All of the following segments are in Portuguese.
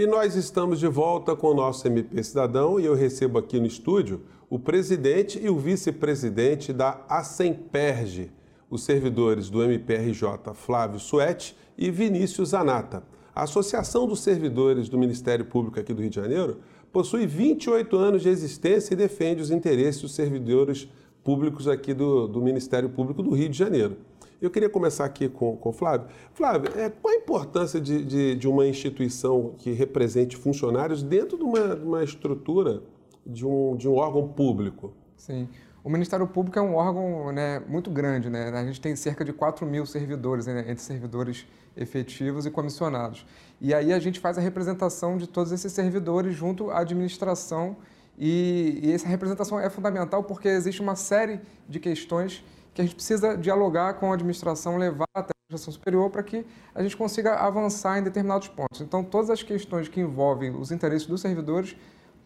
E nós estamos de volta com o nosso MP Cidadão e eu recebo aqui no estúdio o presidente e o vice-presidente da Assemperge, os servidores do MPRJ Flávio Suete e Vinícius Anata. A Associação dos Servidores do Ministério Público aqui do Rio de Janeiro possui 28 anos de existência e defende os interesses dos servidores públicos aqui do, do Ministério Público do Rio de Janeiro. Eu queria começar aqui com, o Flávio. Flávio, é, qual a importância de, de, de, uma instituição que represente funcionários dentro de uma, uma estrutura de um, de um órgão público? Sim. O Ministério Público é um órgão né, muito grande. Né? A gente tem cerca de 4 mil servidores, né, entre servidores efetivos e comissionados. E aí a gente faz a representação de todos esses servidores junto à administração. E, e essa representação é fundamental porque existe uma série de questões que a gente precisa dialogar com a administração, levar até a administração superior para que a gente consiga avançar em determinados pontos. Então, todas as questões que envolvem os interesses dos servidores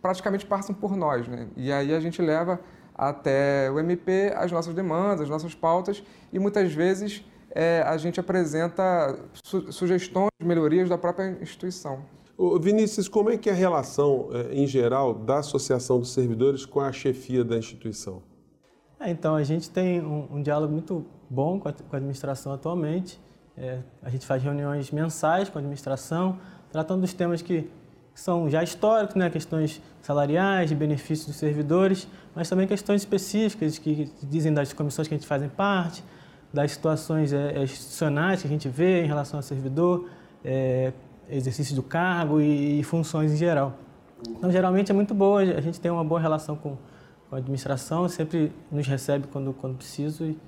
praticamente passam por nós, né? E aí a gente leva até o MP as nossas demandas, as nossas pautas e muitas vezes é, a gente apresenta su sugestões, melhorias da própria instituição. Ô Vinícius, como é que é a relação, é, em geral, da Associação dos Servidores com a chefia da instituição? É, então, a gente tem um, um, diálogo muito bom com a, com a administração atualmente. É, a gente faz reuniões mensais com a administração, tratando dos temas que são já históricos, né? questões salariais, de benefícios dos servidores, mas também questões específicas que dizem das comissões que a gente faz parte, das situações é, é, institucionais que a gente vê em relação ao servidor, é, exercício do cargo e, e funções em geral. Então, geralmente é muito boa, a gente tem uma boa relação com, com a administração, sempre nos recebe quando, quando preciso e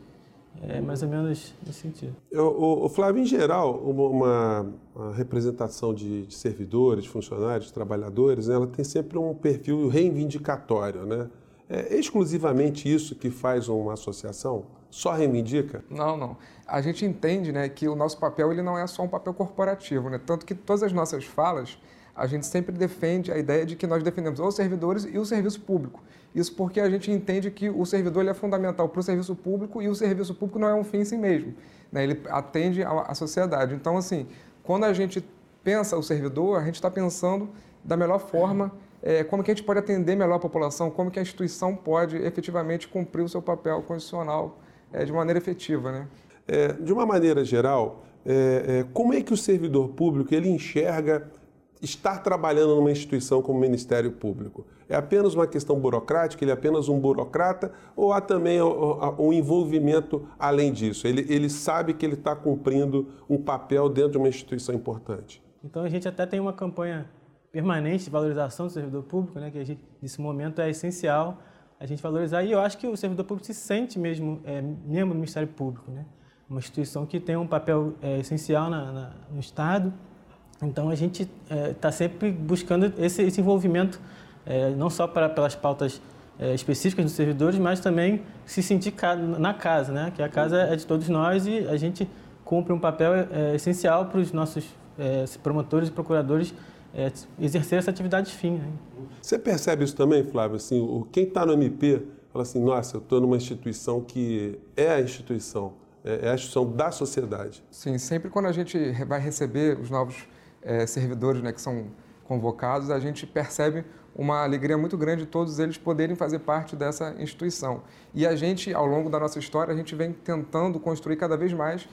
é mais ou menos nesse sentido. O, o Flávio, em geral, uma, uma representação de, de, servidores, funcionários, trabalhadores, né, ela tem sempre um perfil reivindicatório, né? É exclusivamente isso que faz uma associação? Só reivindica? Não, não. A gente entende né, que o nosso papel ele não é só um papel corporativo, né? tanto que todas as nossas falas a gente sempre defende a ideia de que nós defendemos os servidores e o serviço público. Isso porque a gente entende que o servidor é fundamental para o serviço público e o serviço público não é um fim em si mesmo. Né? Ele atende à sociedade. Então, assim, quando a gente pensa o servidor, a gente está pensando da melhor forma é, como que a gente pode atender melhor a população, como que a instituição pode efetivamente cumprir o seu papel constitucional é, de maneira efetiva. Né? É, de uma maneira geral, é, é, como é que o servidor público ele enxerga estar trabalhando numa instituição como o Ministério Público? É apenas uma questão burocrática? Ele é apenas um burocrata? Ou há também um envolvimento além disso? Ele, ele sabe que ele está cumprindo um papel dentro de uma instituição importante? Então a gente até tem uma campanha permanente de valorização do servidor público, né, que a gente, nesse momento é essencial a gente valorizar. E eu acho que o servidor público se sente mesmo é, membro do Ministério Público, né? uma instituição que tem um papel é, essencial na, na, no Estado então a gente está é, sempre buscando esse, esse envolvimento, é, não só para, pelas pautas é, específicas dos servidores, mas também se sentir na casa, né? que a casa é de todos nós e a gente cumpre um papel é, essencial para os nossos é, promotores e procuradores é, exercer essa atividade fim. Né? Você percebe isso também, Flávio? Assim, quem está no MP fala assim, nossa, eu estou numa instituição que é a instituição, é a instituição da sociedade. Sim, sempre quando a gente vai receber os novos é, servidores né, que são convocados, a gente percebe uma alegria muito grande de todos eles poderem fazer parte dessa instituição. E a gente, ao longo da nossa história, a gente vem tentando construir cada vez mais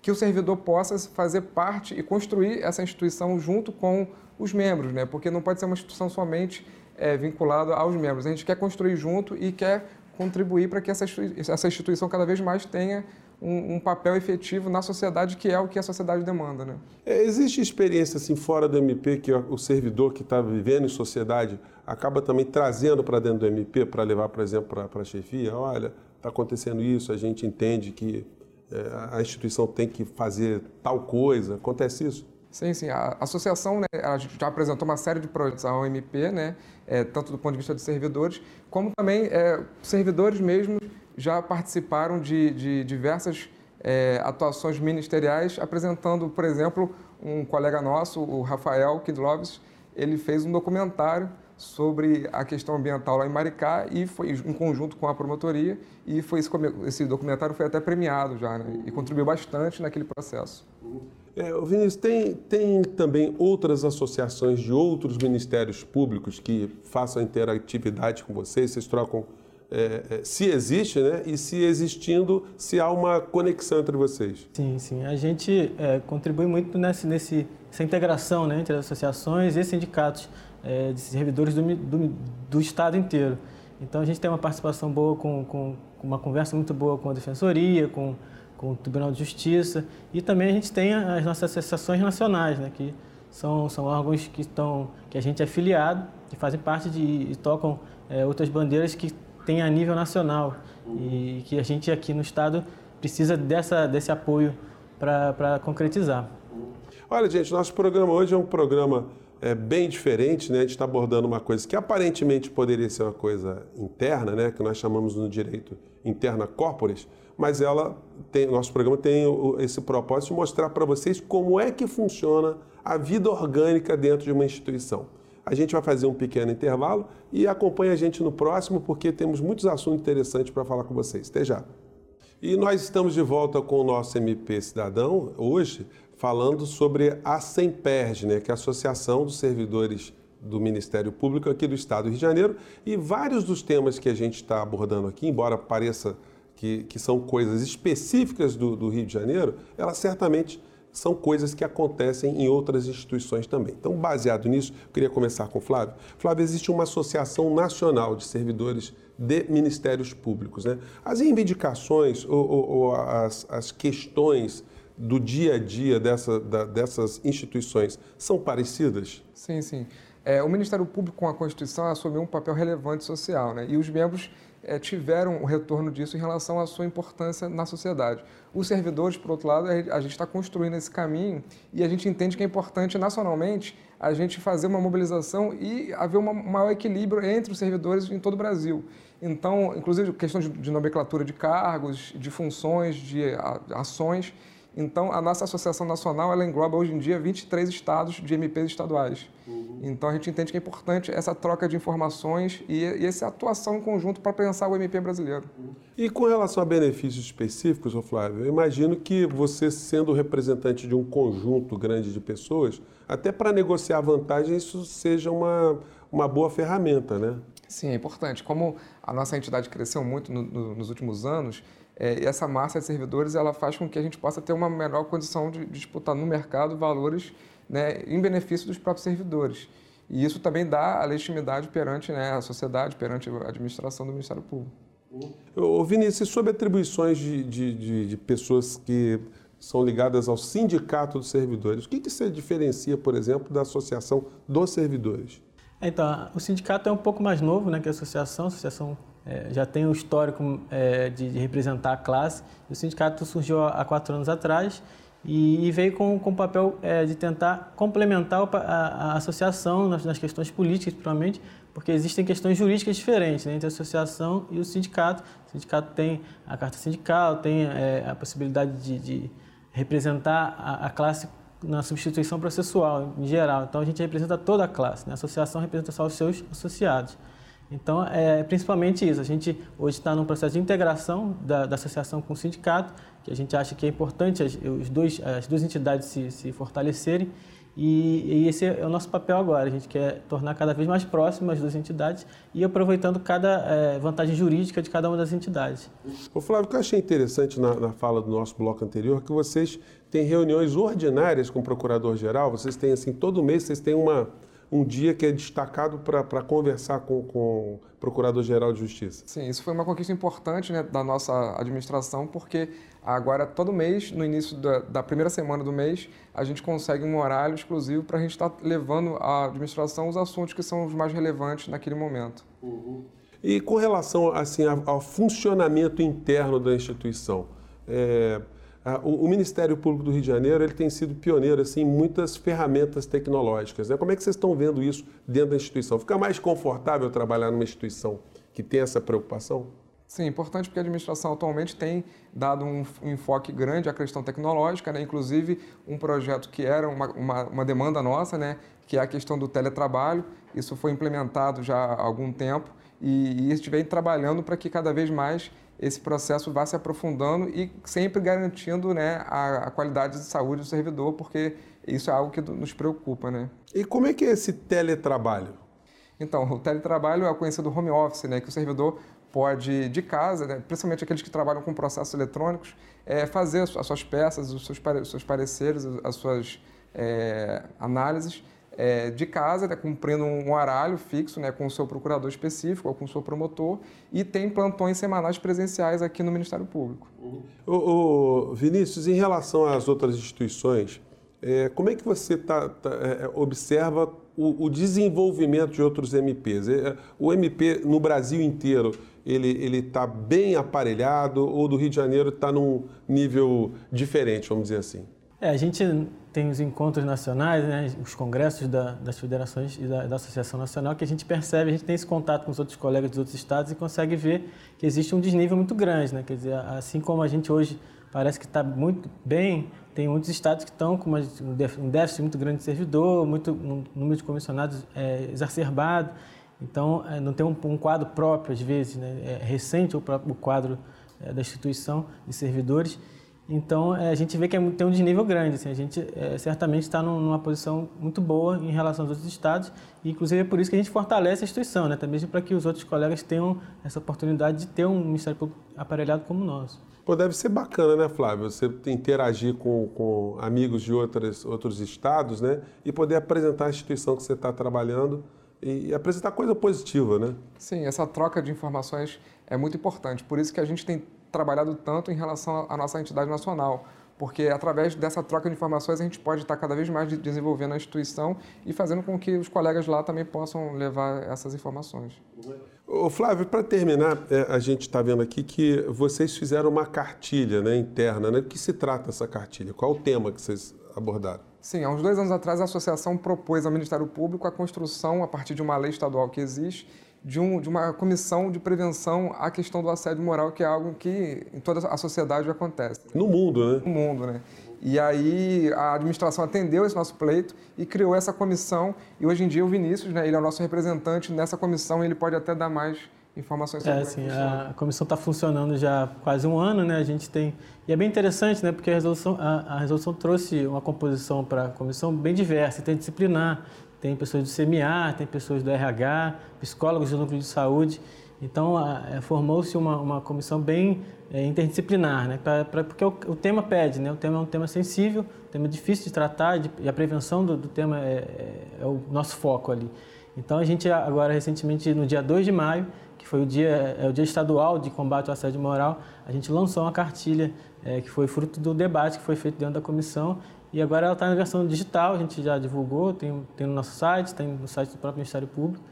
que o servidor possa fazer parte e construir essa instituição junto com os membros, né? porque não pode ser uma instituição somente é, vinculada aos membros. A gente quer construir junto e quer contribuir para que essa instituição cada vez mais tenha um, um, papel efetivo na sociedade, que é o que a sociedade demanda. Né? É, existe experiência assim, fora do MP que o servidor que está vivendo em sociedade acaba também trazendo para dentro do MP para levar, por exemplo, para a chefia? Olha, está acontecendo isso, a gente entende que é, a instituição tem que fazer tal coisa. Acontece isso? Sim, sim. A associação né, a gente já apresentou uma série de projetos ao MP, né, é, tanto do ponto de vista de servidores, como também é, servidores mesmo já participaram de, de diversas é, atuações ministeriais, apresentando, por exemplo, um colega nosso, o Rafael Kidloves, ele fez um documentário sobre a questão ambiental lá em Maricá e foi em conjunto com a promotoria e foi esse, esse documentário foi até premiado já né, e contribuiu bastante naquele processo. É, Vinícius, tem, tem também outras associações de outros ministérios públicos que façam interatividade com vocês? Vocês trocam é, é, se existe, né? E se existindo, se há uma conexão entre vocês. Sim, sim. A gente é, contribui muito nesse, nesse, nessa integração né, entre as associações e sindicatos é, de servidores do, do, do, Estado inteiro. Então, a gente tem uma participação boa, com, com, com, uma conversa muito boa com a Defensoria, com, com o Tribunal de Justiça e também a gente tem as nossas associações nacionais, né, que são, são órgãos que, estão, que a gente é filiado, que fazem parte de e tocam é, outras bandeiras que tem a nível nacional e que a gente aqui no estado precisa dessa, desse apoio para concretizar. Olha, gente, nosso programa hoje é um programa é, bem diferente, né? A gente está abordando uma coisa que aparentemente poderia ser uma coisa interna, né? Que nós chamamos no direito interna corporis, mas ela tem, nosso programa tem esse propósito de mostrar para vocês como é que funciona a vida orgânica dentro de uma instituição. A gente vai fazer um pequeno intervalo e acompanhe a gente no próximo, porque temos muitos assuntos interessantes para falar com vocês. Até já! E nós estamos de volta com o nosso MP Cidadão, hoje, falando sobre a SEMPERG, né, que é a Associação dos Servidores do Ministério Público aqui do Estado do Rio de Janeiro. E vários dos temas que a gente está abordando aqui, embora pareça que, que são coisas específicas do, do Rio de Janeiro, elas certamente são coisas que acontecem em outras instituições também. Então, baseado nisso, eu queria começar com o Flávio. Flávio, existe uma associação nacional de servidores de ministérios públicos. Né? As reivindicações ou, ou, ou as, as, questões do dia a dia dessa, da, dessas instituições são parecidas? Sim, sim. É, o Ministério Público, com a Constituição, assumiu um papel relevante social, né? e os membros é, tiveram o retorno disso em relação à sua importância na sociedade. Os servidores, por outro lado, a gente está construindo esse caminho e a gente entende que é importante nacionalmente a gente fazer uma mobilização e haver um maior equilíbrio entre os servidores em todo o Brasil. Então, inclusive, questão de, de nomenclatura de cargos, de funções, de ações. Então, a nossa associação nacional ela engloba hoje em dia 23 estados de MPs estaduais. Uhum. Então, a gente entende que é importante essa troca de informações e, e essa atuação em conjunto para pensar o MP brasileiro. Uhum. E com relação a benefícios específicos, Flávio, eu imagino que você, sendo representante de um conjunto grande de pessoas, até para negociar vantagens, isso seja uma, uma boa ferramenta, né? Sim, é importante. Como a nossa entidade cresceu muito no, no, nos últimos anos, é, essa massa de servidores ela faz com que a gente possa ter uma melhor condição de, de disputar no mercado valores né, em benefício dos próprios servidores. E isso também dá a legitimidade perante né, a sociedade, perante a administração do Ministério Público. Ô Vinícius, sobre atribuições de, de, de, pessoas que são ligadas ao sindicato dos servidores, o que, que você diferencia, por exemplo, da associação dos servidores? Então, o sindicato é um pouco mais novo né, que a associação. A associação é, já tem o um histórico é, de, de, representar a classe. O sindicato surgiu há, quatro anos atrás e, e veio com, com o papel é, de tentar complementar a, a, associação nas, nas, questões políticas, principalmente, porque existem questões jurídicas diferentes né, entre a associação e o sindicato. O sindicato tem a carta sindical, tem é, a possibilidade de, de representar a, a classe na substituição processual em geral. Então a gente representa toda a classe, né? a associação representa só os seus associados. Então, é principalmente isso. A gente hoje está num processo de integração da, da, associação com o sindicato, que a gente acha que é importante as, os dois, as duas entidades se, se fortalecerem. E, e, esse é o nosso papel agora. A gente quer tornar cada vez mais próximas as duas entidades e aproveitando cada é, vantagem jurídica de cada uma das entidades. O Flávio, o que eu achei interessante na, na fala do nosso bloco anterior é que vocês têm reuniões ordinárias com o Procurador-Geral. Vocês têm, assim, todo mês vocês têm uma um dia que é destacado para conversar com, com o Procurador-Geral de Justiça. Sim, isso foi uma conquista importante né, da nossa administração, porque agora, todo mês, no início da, da, primeira semana do mês, a gente consegue um horário exclusivo para a gente estar tá levando à administração os assuntos que são os mais relevantes naquele momento. Uhum. E com relação assim, ao, funcionamento interno da instituição, é, ah, o, Ministério Público do Rio de Janeiro ele tem sido pioneiro assim, em muitas ferramentas tecnológicas. Né? Como é que vocês estão vendo isso dentro da instituição? Fica mais confortável trabalhar numa instituição que tem essa preocupação? Sim, importante porque a administração atualmente tem dado um, enfoque grande à questão tecnológica, né? inclusive um projeto que era uma, uma, uma, demanda nossa, né? que é a questão do teletrabalho. Isso foi implementado já há algum tempo e, e vem trabalhando para que cada vez mais esse processo vá se aprofundando e sempre garantindo né, a, a qualidade de saúde do servidor, porque isso é algo que nos preocupa. Né? E como é que é esse teletrabalho? Então, o teletrabalho é o conhecido home office, né, que o servidor pode, de casa, né, principalmente aqueles que trabalham com processos eletrônicos, é, fazer as suas peças, os seus, os seus pareceres, as suas é, análises é, de casa, né, cumprindo um horário fixo né, com o seu procurador específico ou com o seu promotor, e tem plantões semanais presenciais aqui no Ministério Público. O, Vinícius, em relação às outras instituições, é, como é que você tá, tá é, observa o, o, desenvolvimento de outros MPs? É, o MP no Brasil inteiro, ele está bem aparelhado ou do Rio de Janeiro está num nível diferente, vamos dizer assim? É, a gente tem os encontros nacionais, né, os congressos da, das federações e da, da, Associação Nacional, que a gente percebe, a gente tem esse contato com os outros colegas dos outros estados e consegue ver que existe um desnível muito grande. Né? Quer dizer, assim como a gente hoje parece que está muito bem, tem muitos estados que estão com uma, um déficit muito grande de servidor, muito, um número de comissionados é, exacerbado. Então, é, não tem um, quadro próprio, às vezes, né? é recente o, próprio, quadro é, da instituição de servidores. Então, é, a gente vê que tem um desnível grande. Assim, a gente certamente está numa posição muito boa em relação aos outros estados. E, inclusive, é por isso que a gente fortalece a instituição, né? também para que os outros colegas tenham essa oportunidade de ter um Ministério Público aparelhado como o nosso. Pô, deve ser bacana, né, Flávio? Você interagir com, com amigos de outras, outros estados né? e poder apresentar a instituição que você está trabalhando e apresentar coisa positiva, né? Sim, essa troca de informações é muito importante. Por isso que a gente tem trabalhado tanto em relação à nossa entidade nacional, porque através dessa troca de informações a gente pode estar cada vez mais desenvolvendo a instituição e fazendo com que os colegas lá também possam levar essas informações. Ô Flávio, para terminar, é, a gente está vendo aqui que vocês fizeram uma cartilha né, interna. Né? Do que se trata essa cartilha? Qual o tema que vocês abordaram? Sim, há uns dois anos atrás a associação propôs ao Ministério Público a construção, a partir de uma lei estadual que existe, de, um, de uma comissão de prevenção à questão do assédio moral, que é algo que em toda a sociedade acontece. No mundo, né? No mundo, né? E aí a administração atendeu esse nosso pleito e criou essa comissão. E hoje em dia o Vinícius, né, ele é o nosso representante nessa comissão e ele pode até dar mais informações sobre é, assim, a, a comissão está funcionando já há quase um ano, né? A gente tem e é bem interessante, né? Porque a resolução a, a resolução trouxe uma composição para a comissão bem diversa, tem disciplinar, tem pessoas do CMA, tem pessoas do RH, psicólogos do núcleo de saúde. Então, é, formou-se uma, uma comissão bem é, interdisciplinar, né? Pra, pra, porque o, o, tema pede, né? O tema é um tema sensível, um tema difícil de tratar de, e a prevenção do, do tema é, é, é, o nosso foco ali. Então, a gente agora, recentemente, no dia 2 de maio, que foi o dia, é o dia estadual de combate ao assédio moral, a gente lançou uma cartilha é, que foi fruto do debate que foi feito dentro da comissão e agora ela está na versão digital, a gente já divulgou, tem, tem no nosso site, tem no site do próprio Ministério Público.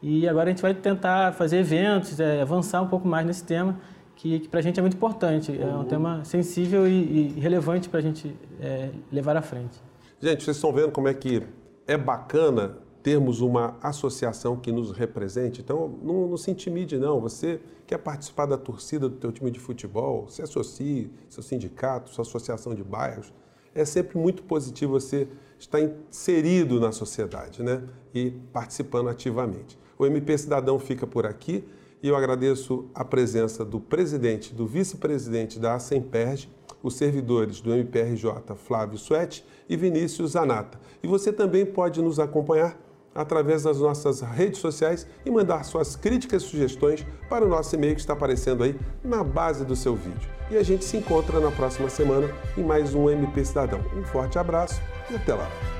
E agora a gente vai tentar fazer eventos, é, avançar um pouco mais nesse tema, que, que para a gente é muito importante. É um tema sensível e, e relevante para a gente é, levar à frente. Gente, vocês estão vendo como é que é bacana termos uma associação que nos represente. Então, não, não, se intimide, não. Você quer participar da torcida do teu time de futebol, se associe, seu sindicato, sua associação de bairros é sempre muito positivo você estar inserido na sociedade né? e participando ativamente. O MP Cidadão fica por aqui e eu agradeço a presença do presidente, do vice-presidente da Assemperge, os servidores do MPRJ Flávio Suete e Vinícius Zanata. E você também pode nos acompanhar através das nossas redes sociais e mandar suas críticas e sugestões para o nosso e-mail que está aparecendo aí na base do seu vídeo. E a gente se encontra na próxima semana em mais um MP Cidadão. Um forte abraço e até lá!